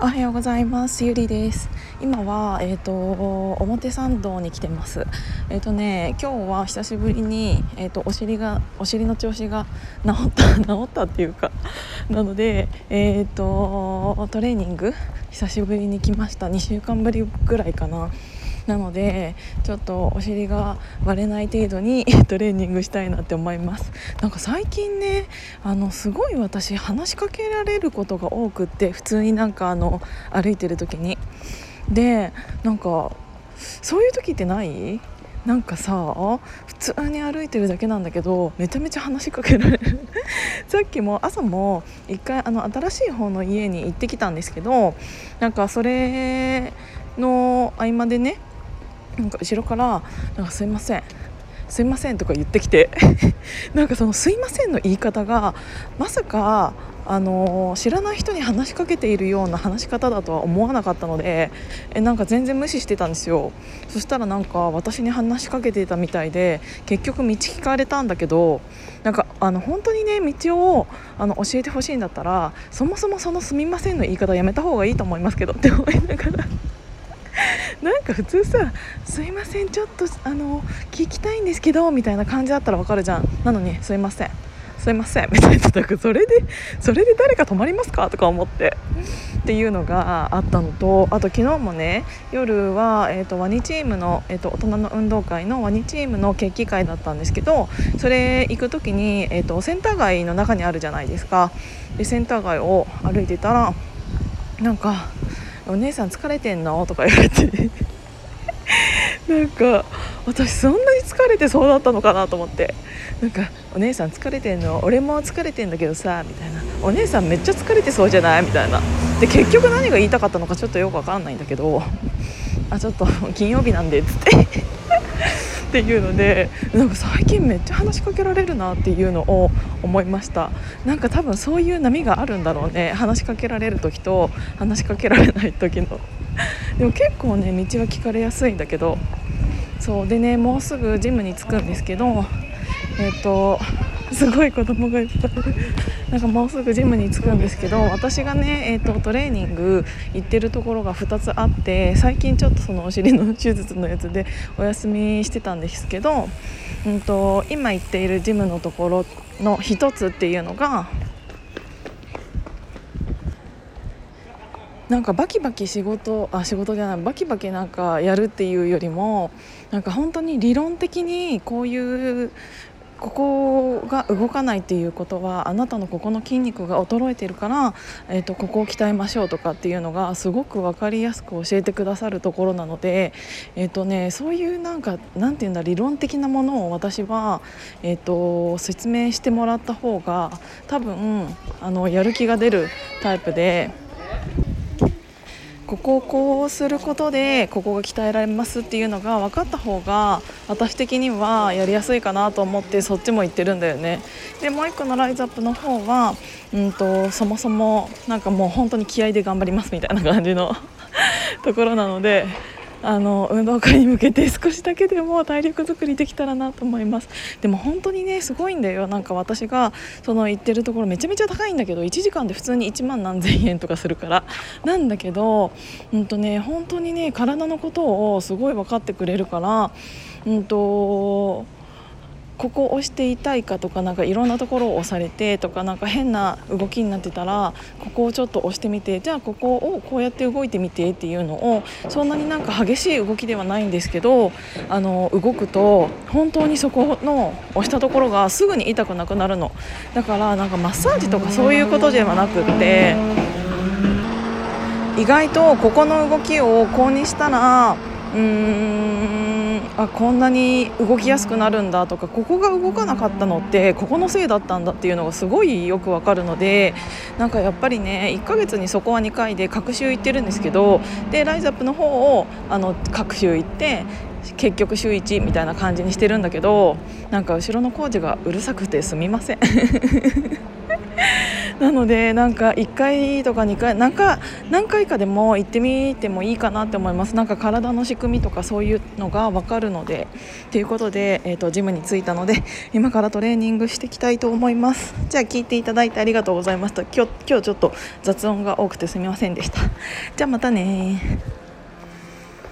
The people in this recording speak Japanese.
おはようございます。ゆりです。今はえっ、ー、と表参道に来てます。えっ、ー、とね今日は久しぶりにえっ、ー、とお尻がお尻の調子が治った 治ったっていうかなのでえっ、とトレーニング久しぶりに来ました。2週間ぶりぐらいかな。なのでちょっとお尻が割れない程度に トレーニングしたいなって思います。なんか最近ねあのすごい私話しかけられることが多くって普通になんかあの歩いてる時に。でなんかそういう時ってない？なんかさ普通に歩いてるだけなんだけどめちゃめちゃ話しかけられる。さっきも朝も一回あの新しい方の家に行ってきたんですけどなんかそれの合間でねなんか後ろから「なんかすいませんすいません」とか言ってきて なんかその「すいません」の言い方がまさかあの知らない人に話しかけているような話し方だとは思わなかったのでえなんか全然無視してたんですよ。そしたらなんか私に話しかけていたみたいで結局道聞かれたんだけどなんかあの本当にね道をあの教えてほしいんだったらそもそもその「すみません」の言い方やめた方がいいと思いますけどって思いながら。なんか普通さ「すいませんちょっとあの聞きたいんですけど」みたいな感じだったらわかるじゃん。なのに「すいません。すいません」みたいな。それでそれで誰か泊まりますか？とか思って。っていうのがあったのとあと昨日もね夜は、えーと、ワニチームの、えーと、大人の運動会のワニチームの決起会だったんですけどそれ行く時に、えーとセンター街の中にあるじゃないですか。でセンター街を歩いてたらなんかお姉さん疲れてんの?」とか言われて。なんか私そんなに疲れてそうだったのかなと思って。なんか「お姉さん疲れてんの？俺も疲れてんだけどさ」みたいな「お姉さんめっちゃ疲れてそうじゃない?」みたいな。で結局何が言いたかったのかちょっとよく分かんないんだけど「あちょっと金曜日なんで」っつって。っていうのでなんか最近めっちゃ話しかけられるなっていうのを思いました。なんか多分そういう波があるんだろうね。話しかけられる時と話しかけられない時の。でも結構ね道は聞かれやすいんだけど。そう。でねもうすぐジムに着くんですけどえっ、ー、とすごい子供がいっぱいなんかもうすぐジムに着くんですけど私がね、えーと、トレーニング行ってるところが2つあって最近ちょっとそのお尻の手術のやつでお休みしてたんですけど、うんと、今行っているジムのところの1つっていうのがなんかバキバキ仕事あ仕事じゃないバキバキなんかやるっていうよりもなんか本当に理論的にこういうここが動かないっていうことはあなたのここの筋肉が衰えてるから、えーと、ここを鍛えましょうとかっていうのがすごく分かりやすく教えてくださるところなので、えーとね、そういうなんかなんて言うんだ理論的なものを私は、えーと説明してもらった方が多分あのやる気が出るタイプで。ここをこうすることでここが鍛えられますっていうのが分かった方が私的にはやりやすいかなと思ってそっちも行ってるんだよね。でもう一個のライズアップの方は、うんと、そもそもなんかもう本当に気合で頑張りますみたいな感じの ところなのであの運動会に向けて少しだけでも体力作りできたらなと思います。でも本当にねすごいんだよ。なんか私がその行ってるところめちゃめちゃ高いんだけど1時間で普通に1万何千円とかするから。なんだけどうんとね本当にね体のことをすごい分かってくれるからうんとここを押していたいかとかなんかいろんなところを押されてとかなんか変な動きになってたらここをちょっと押してみてじゃあここをこうやって動いてみてっていうのをそんなになんか激しい動きではないんですけどあの動くと本当にそこの押したところがすぐに痛くなくなるの。だからなんかマッサージとかそういうことではなくって意外とここの動きをこうにしたらうーん。あこんなに動きやすくなるんだとかここが動かなかったのってここのせいだったんだっていうのがすごいよくわかるのでなんかやっぱりね1ヶ月にそこは2回で各週行ってるんですけどでライズアップの方をあの各週行って結局週1みたいな感じにしてるんだけどなんか後ろの工事がうるさくてすみません。なのでなんか1回とか2回なんか何回かでも行ってみてもいいかなって思います。なんか体の仕組みとかそういうのが分かるのでということで、えーと、ジムに着いたので 今からトレーニングしていきたいと思います。じゃあ聞いていただいてありがとうございました今日今日ちょっと雑音が多くてすみませんでした。じゃあまたね